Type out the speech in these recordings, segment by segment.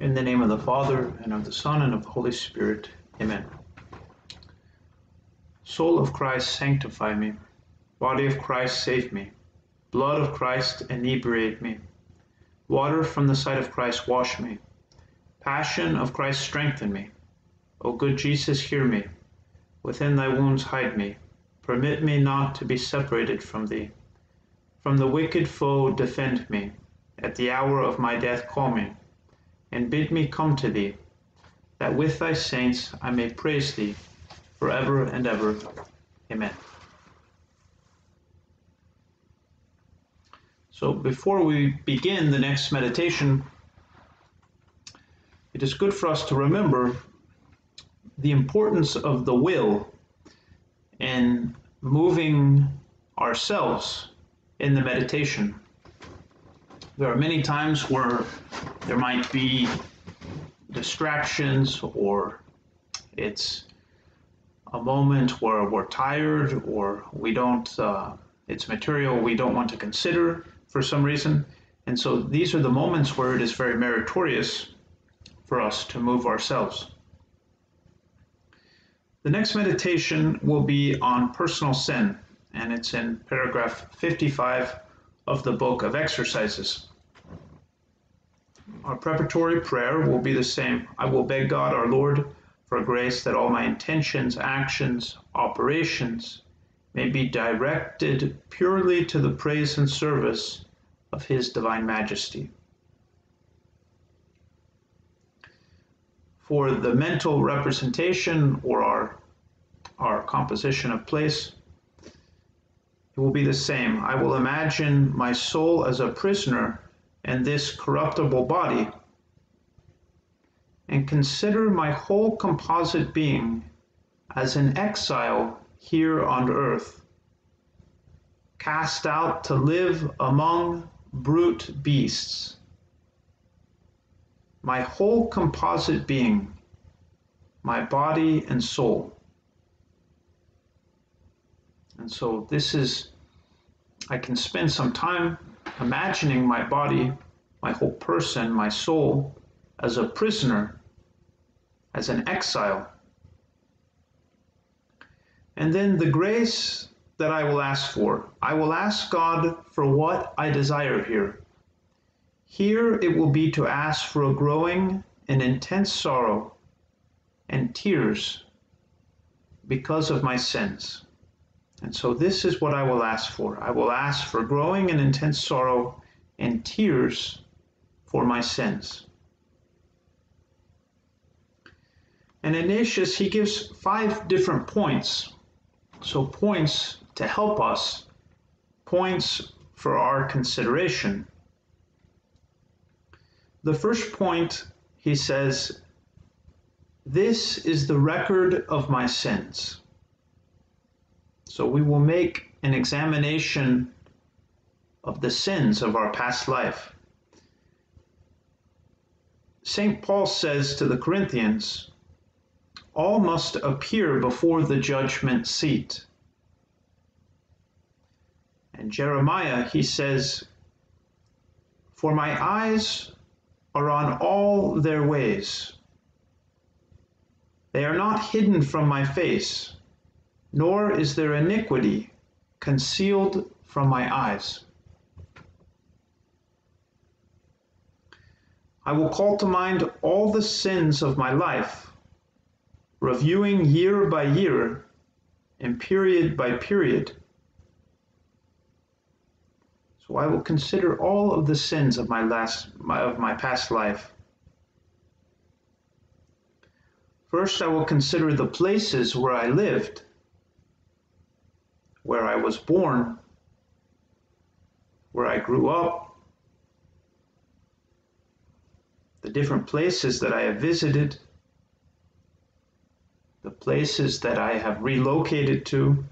In the name of the Father, and of the Son, and of the Holy Spirit. Amen. Soul of Christ, sanctify me. Body of Christ, save me. Blood of Christ, inebriate me. Water from the side of Christ, wash me. Passion of Christ, strengthen me. O good Jesus, hear me. Within thy wounds hide me. Permit me not to be separated from thee. From the wicked foe defend me. At the hour of my death call me, and bid me come to thee, that with thy saints I may praise thee for ever and ever. Amen. So before we begin the next meditation, it is good for us to remember the importance of the will in moving ourselves in the meditation. There are many times where there might be distractions or it's a moment where we're tired or we don't, uh, it's material we don't want to consider for some reason. And so these are the moments where it is very meritorious for us to move ourselves. The next meditation will be on personal sin, and it's in paragraph 55 of the book of exercises. Our preparatory prayer will be the same. I will beg God our Lord for grace that all my intentions, actions, operations may be directed purely to the praise and service of His Divine Majesty. For the mental representation or our, our composition of place, it will be the same. I will imagine my soul as a prisoner in this corruptible body and consider my whole composite being as an exile here on earth, cast out to live among brute beasts. My whole composite being, my body and soul. And so this is, I can spend some time imagining my body, my whole person, my soul, as a prisoner, as an exile. And then the grace that I will ask for. I will ask God for what I desire here. Here it will be to ask for a growing and intense sorrow and tears because of my sins. And so this is what I will ask for. I will ask for growing and intense sorrow and tears for my sins. And Ignatius, he gives five different points. So points to help us, points for our consideration. The first point, he says, This is the record of my sins. So we will make an examination of the sins of our past life. St. Paul says to the Corinthians, All must appear before the judgment seat. And Jeremiah, he says, For my eyes are on all their ways. They are not hidden from my face, nor is their iniquity concealed from my eyes. I will call to mind all the sins of my life, reviewing year by year and period by period so I will consider all of the sins of my last my, of my past life. First, I will consider the places where I lived, where I was born, where I grew up, the different places that I have visited, the places that I have relocated to.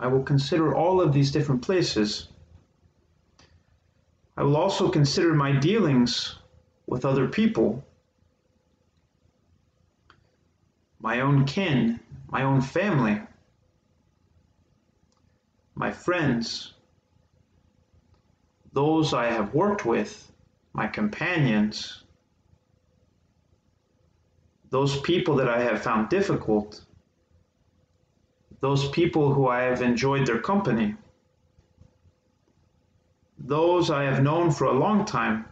I will consider all of these different places. I will also consider my dealings with other people, my own kin, my own family, my friends, those I have worked with, my companions, those people that I have found difficult, those people who I have enjoyed their company, those I have known for a long time,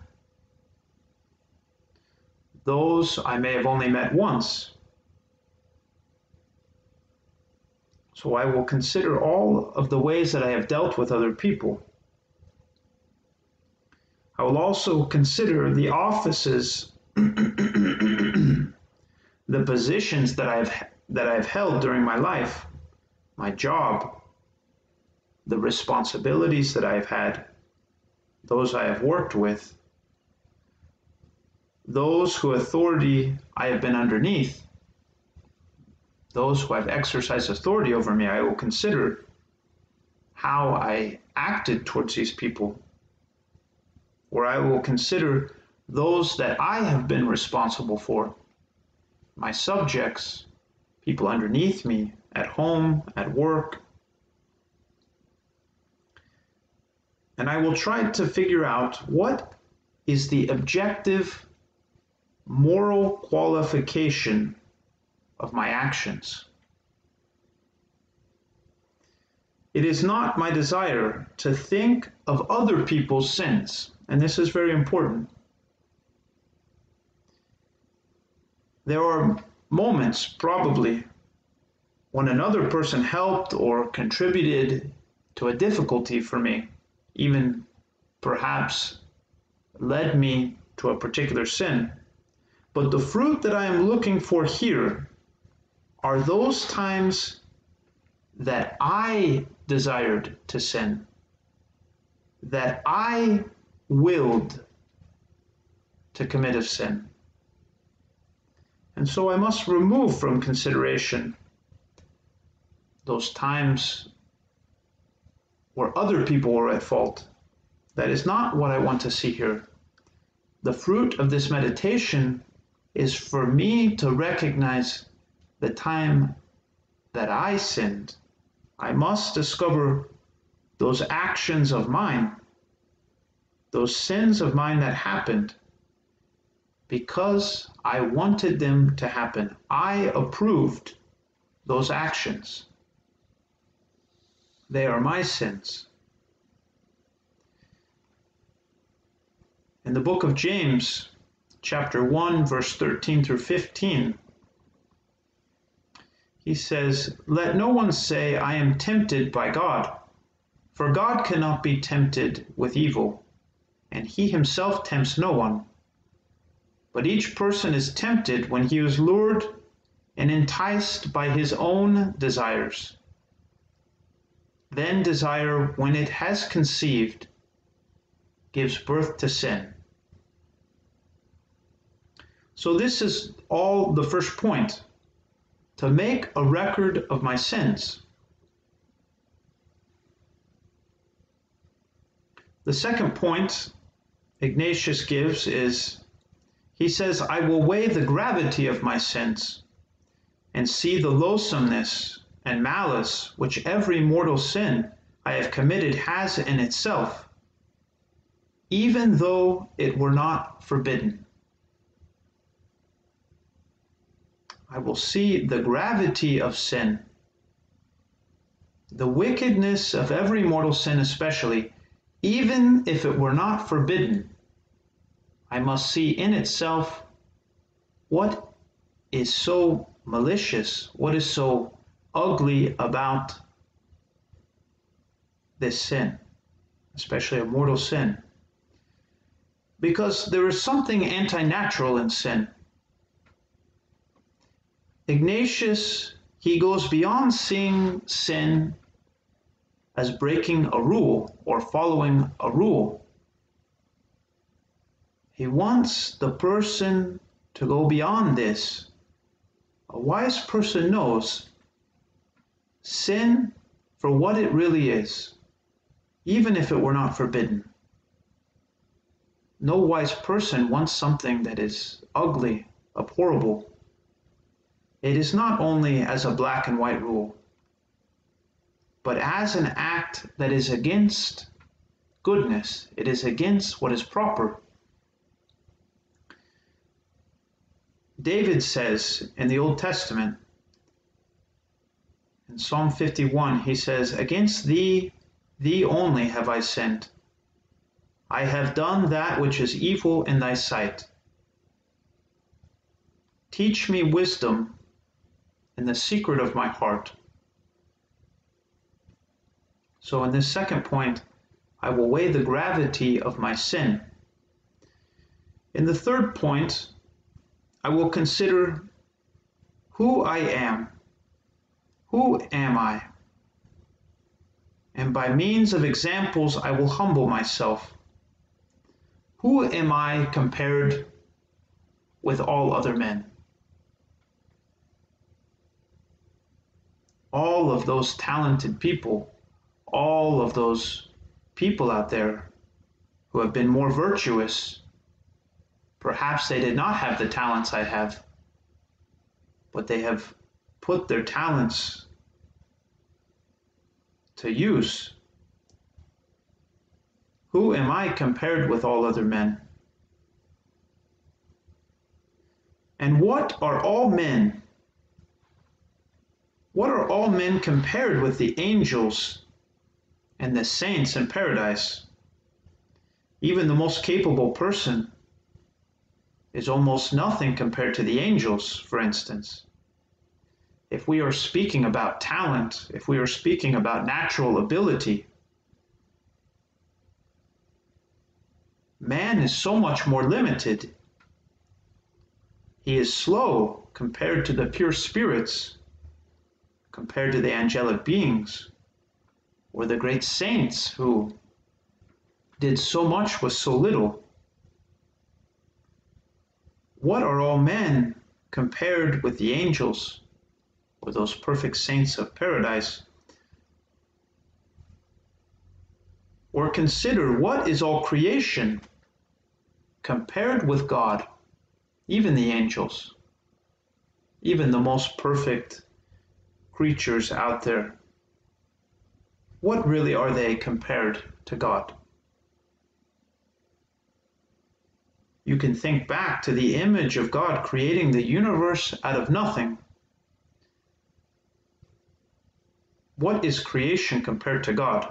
those I may have only met once. So I will consider all of the ways that I have dealt with other people. I will also consider the offices, the positions that I've that I've held during my life, my job, the responsibilities that I've had, those I have worked with, those who authority I have been underneath, those who have exercised authority over me, I will consider how I acted towards these people. Or I will consider those that I have been responsible for, my subjects, people underneath me, at home, at work. And I will try to figure out what is the objective moral qualification of my actions. It is not my desire to think of other people's sins, and this is very important. There are moments, probably, when another person helped or contributed to a difficulty for me, even perhaps led me to a particular sin. But the fruit that I am looking for here are those times that I desired to sin, that I willed to commit a sin. And so I must remove from consideration those times where other people were at fault. That is not what I want to see here. The fruit of this meditation is for me to recognize the time that I sinned, I must discover those actions of mine, those sins of mine that happened because I wanted them to happen. I approved those actions. They are my sins. In the book of James, chapter 1, verse 13 through 15, he says, Let no one say, I am tempted by God. For God cannot be tempted with evil, and he himself tempts no one. But each person is tempted when he is lured and enticed by his own desires. Then desire, when it has conceived, gives birth to sin. So, this is all the first point to make a record of my sins. The second point Ignatius gives is he says, I will weigh the gravity of my sins and see the loathsomeness and malice which every mortal sin I have committed has in itself, even though it were not forbidden. I will see the gravity of sin, the wickedness of every mortal sin, especially, even if it were not forbidden. I must see in itself what is so malicious, what is so ugly about this sin, especially a mortal sin. Because there is something anti natural in sin. Ignatius, he goes beyond seeing sin as breaking a rule or following a rule. He wants the person to go beyond this. A wise person knows sin for what it really is, even if it were not forbidden. No wise person wants something that is ugly, abhorrible, it is not only as a black and white rule, but as an act that is against goodness, it is against what is proper. David says in the Old Testament, in Psalm 51, he says, Against thee, thee only have I sinned. I have done that which is evil in thy sight. Teach me wisdom, in the secret of my heart. So, in this second point, I will weigh the gravity of my sin. In the third point, I will consider who I am. Who am I? And by means of examples, I will humble myself. Who am I compared with all other men? All of those talented people, all of those people out there who have been more virtuous, perhaps they did not have the talents I have, but they have put their talents to use who am I compared with all other men? And what are all men? What are all men compared with the angels and the saints in paradise? Even the most capable person is almost nothing compared to the angels, for instance. If we are speaking about talent, if we are speaking about natural ability, Man is so much more limited. He is slow compared to the pure spirits, compared to the angelic beings, or the great saints who did so much with so little. What are all men compared with the angels or those perfect saints of paradise? Or consider what is all creation compared with God, even the angels, even the most perfect creatures out there. What really are they compared to God? You can think back to the image of God creating the universe out of nothing. What is creation compared to God?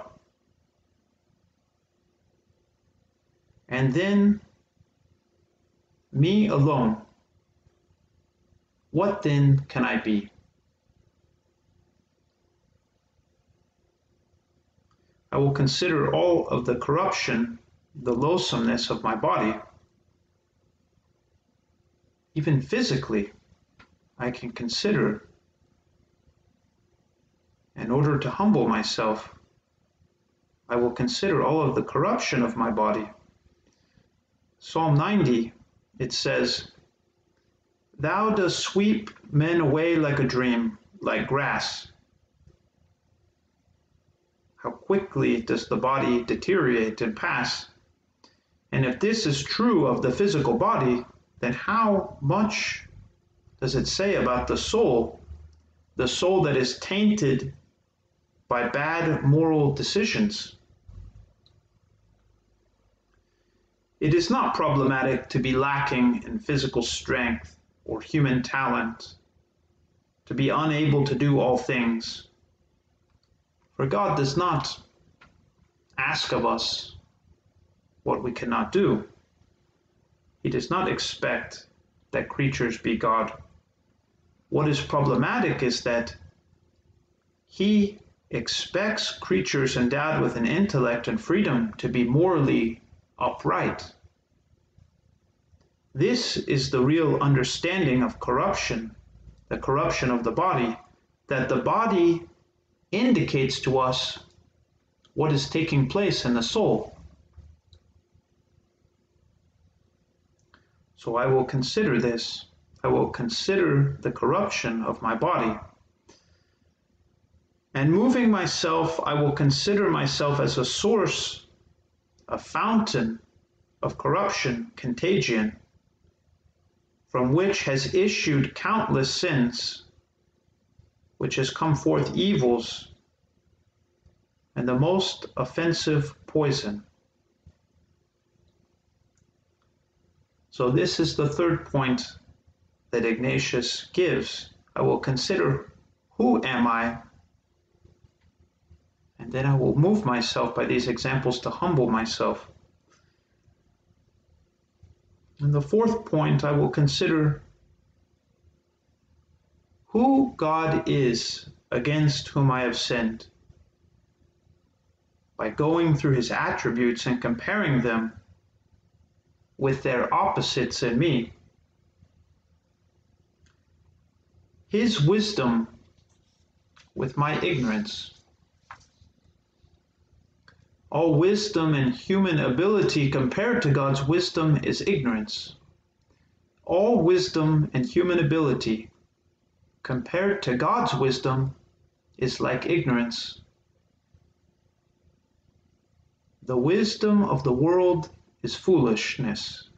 And then me alone. What then can I be? I will consider all of the corruption, the loathsomeness of my body. Even physically, I can consider in order to humble myself. I will consider all of the corruption of my body. Psalm 90, it says, Thou dost sweep men away like a dream, like grass. How quickly does the body deteriorate and pass? And if this is true of the physical body, then how much does it say about the soul, the soul that is tainted by bad moral decisions? It is not problematic to be lacking in physical strength or human talent, to be unable to do all things. For God does not ask of us what we cannot do. He does not expect that creatures be God. What is problematic is that He expects creatures endowed with an intellect and freedom to be morally upright. This is the real understanding of corruption, the corruption of the body, that the body indicates to us what is taking place in the soul. So I will consider this. I will consider the corruption of my body. And moving myself, I will consider myself as a source a fountain of corruption, contagion, from which has issued countless sins, which has come forth evils and the most offensive poison. So, this is the third point that Ignatius gives. I will consider who am I? And then I will move myself by these examples to humble myself. And the fourth point, I will consider who God is against whom I have sinned. By going through his attributes and comparing them with their opposites in me. His wisdom with my ignorance. All wisdom and human ability compared to God's wisdom is ignorance. All wisdom and human ability compared to God's wisdom is like ignorance. The wisdom of the world is foolishness.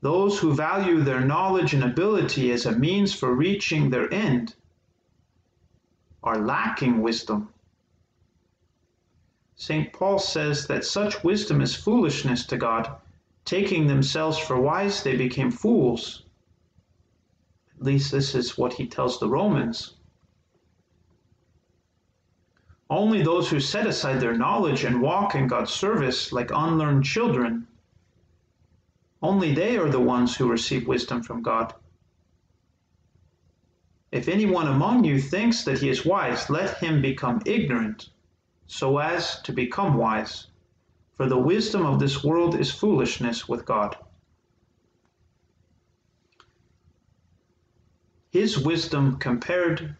Those who value their knowledge and ability as a means for reaching their end are lacking wisdom. St. Paul says that such wisdom is foolishness to God. Taking themselves for wise, they became fools at least this is what he tells the Romans. Only those who set aside their knowledge and walk in God's service like unlearned children, only they are the ones who receive wisdom from God. If anyone among you thinks that he is wise, let him become ignorant, so as to become wise. For the wisdom of this world is foolishness with God. His wisdom compared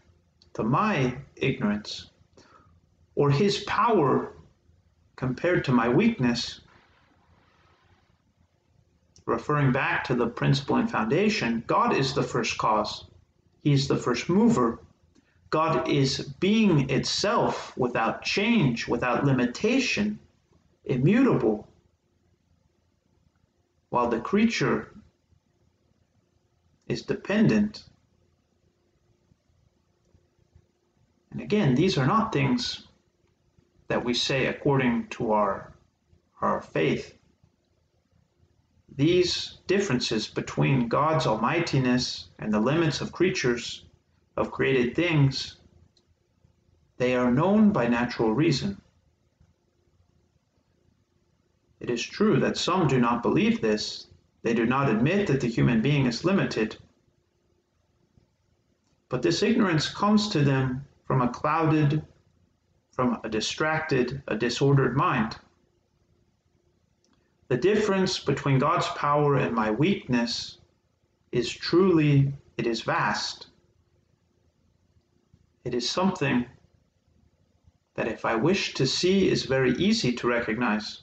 to my ignorance, or his power compared to my weakness, referring back to the principle and foundation, God is the first cause. He's the first mover. God is being itself without change, without limitation, immutable, while the creature is dependent And again, these are not things that we say according to our, our faith. These differences between God's almightiness and the limits of creatures, of created things, they are known by natural reason. It is true that some do not believe this. They do not admit that the human being is limited. But this ignorance comes to them from a clouded, from a distracted, a disordered mind. The difference between God's power and my weakness is truly, it is vast. It is something that if I wish to see is very easy to recognize.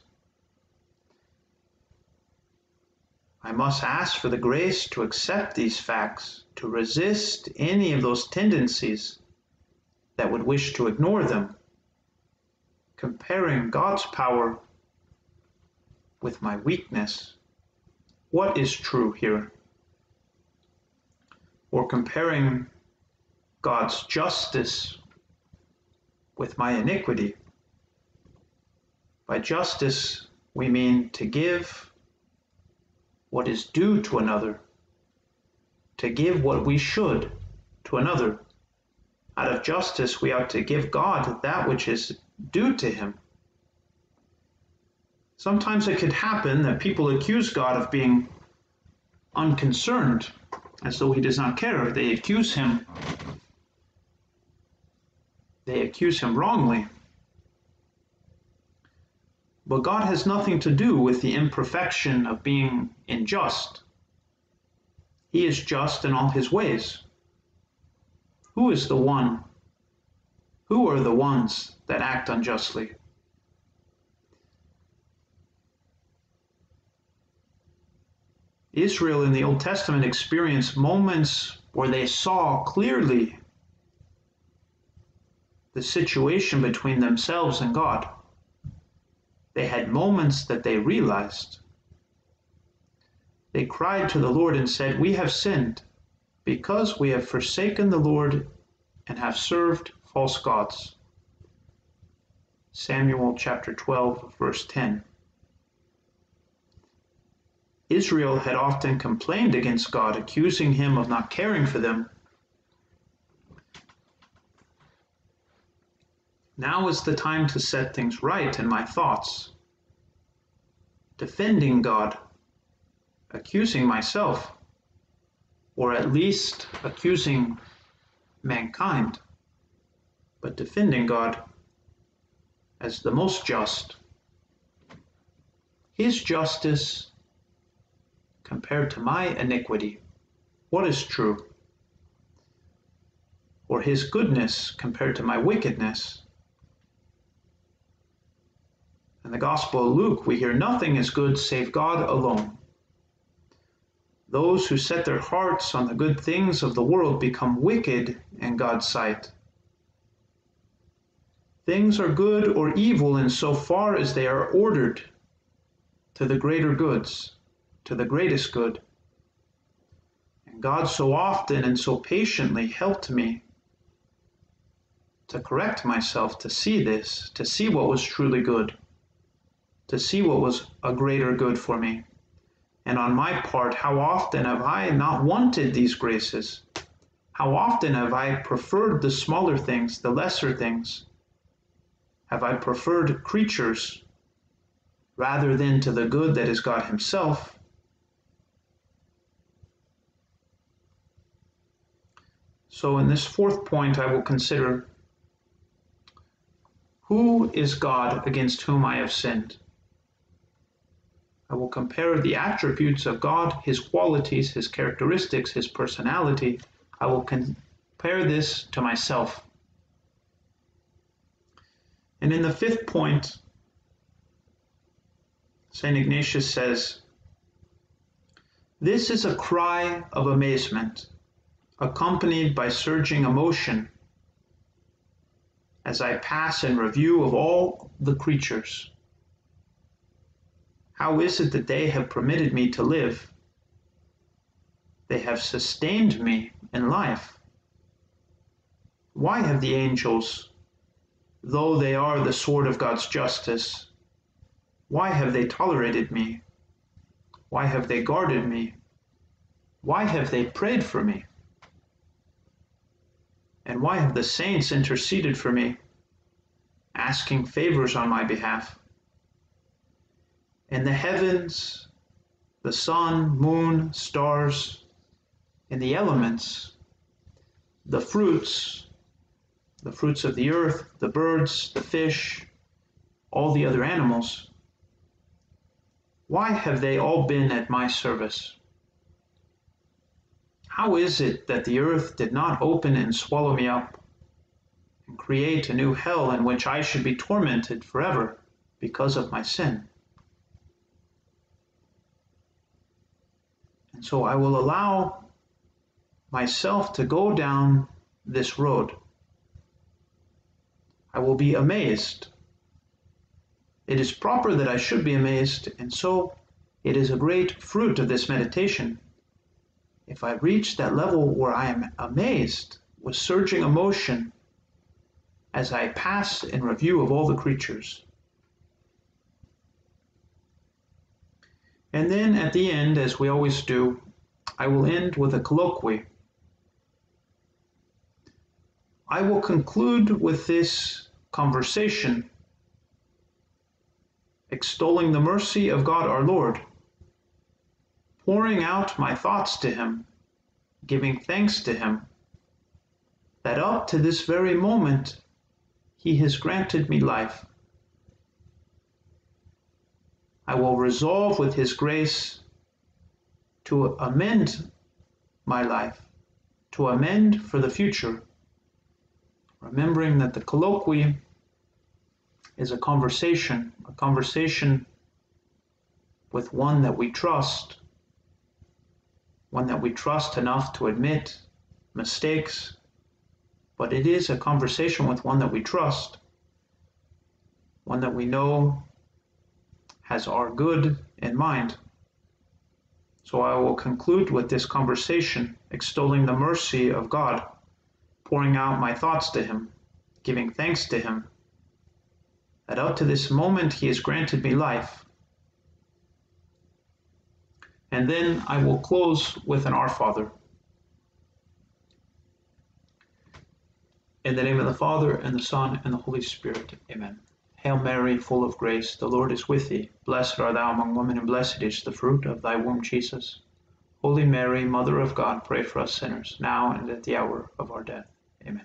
I must ask for the grace to accept these facts, to resist any of those tendencies that would wish to ignore them, comparing God's power with my weakness. What is true here? Or comparing God's justice with my iniquity. By justice, we mean to give what is due to another, to give what we should to another out of justice, we ought to give God that which is due to him. Sometimes it could happen that people accuse God of being unconcerned, as though he does not care. They accuse him. They accuse him wrongly. But God has nothing to do with the imperfection of being unjust. He is just in all his ways. Who is the one? Who are the ones that act unjustly? Israel in the Old Testament experienced moments where they saw clearly the situation between themselves and God. They had moments that they realized. They cried to the Lord and said, We have sinned because we have forsaken the Lord and have served false gods. Samuel chapter 12, verse 10. Israel had often complained against God, accusing him of not caring for them. Now is the time to set things right in my thoughts. Defending God, accusing myself, or at least accusing mankind, but defending God as the most just. His justice compared to my iniquity, what is true? Or his goodness compared to my wickedness? In the Gospel of Luke, we hear nothing is good save God alone. Those who set their hearts on the good things of the world become wicked in God's sight. Things are good or evil in so far as they are ordered to the greater goods, to the greatest good. And God so often and so patiently helped me to correct myself to see this, to see what was truly good, to see what was a greater good for me. And on my part, how often have I not wanted these graces? How often have I preferred the smaller things, the lesser things? have I preferred creatures rather than to the good that is God Himself. So, in this fourth point, I will consider who is God against whom I have sinned? I will compare the attributes of God, His qualities, His characteristics, His personality. I will compare this to myself. And in the fifth point, St. Ignatius says, This is a cry of amazement, accompanied by surging emotion, as I pass in review of all the creatures. How is it that they have permitted me to live? They have sustained me in life. Why have the angels though they are the sword of God's justice, why have they tolerated me? Why have they guarded me? Why have they prayed for me? And why have the saints interceded for me, asking favors on my behalf? In the heavens, the sun, moon, stars, and the elements, the fruits, the fruits of the earth, the birds, the fish, all the other animals, why have they all been at my service? How is it that the earth did not open and swallow me up and create a new hell in which I should be tormented forever because of my sin? And so I will allow myself to go down this road I will be amazed. It is proper that I should be amazed, and so it is a great fruit of this meditation. If I reach that level where I am amazed with surging emotion as I pass in review of all the creatures. And then at the end, as we always do, I will end with a colloquy. I will conclude with this conversation, extolling the mercy of God our Lord, pouring out my thoughts to Him, giving thanks to Him, that up to this very moment He has granted me life. I will resolve with His grace to amend my life, to amend for the future remembering that the colloquy is a conversation, a conversation with one that we trust, one that we trust enough to admit mistakes, but it is a conversation with one that we trust, one that we know has our good in mind. So I will conclude with this conversation, extolling the mercy of God pouring out my thoughts to Him, giving thanks to Him, that up to this moment He has granted me life. And then I will close with an Our Father. In the name of the Father, and the Son, and the Holy Spirit. Amen. Hail Mary, full of grace, the Lord is with thee. Blessed art thou among women, and blessed is the fruit of thy womb, Jesus. Holy Mary, Mother of God, pray for us sinners, now and at the hour of our death. Amen.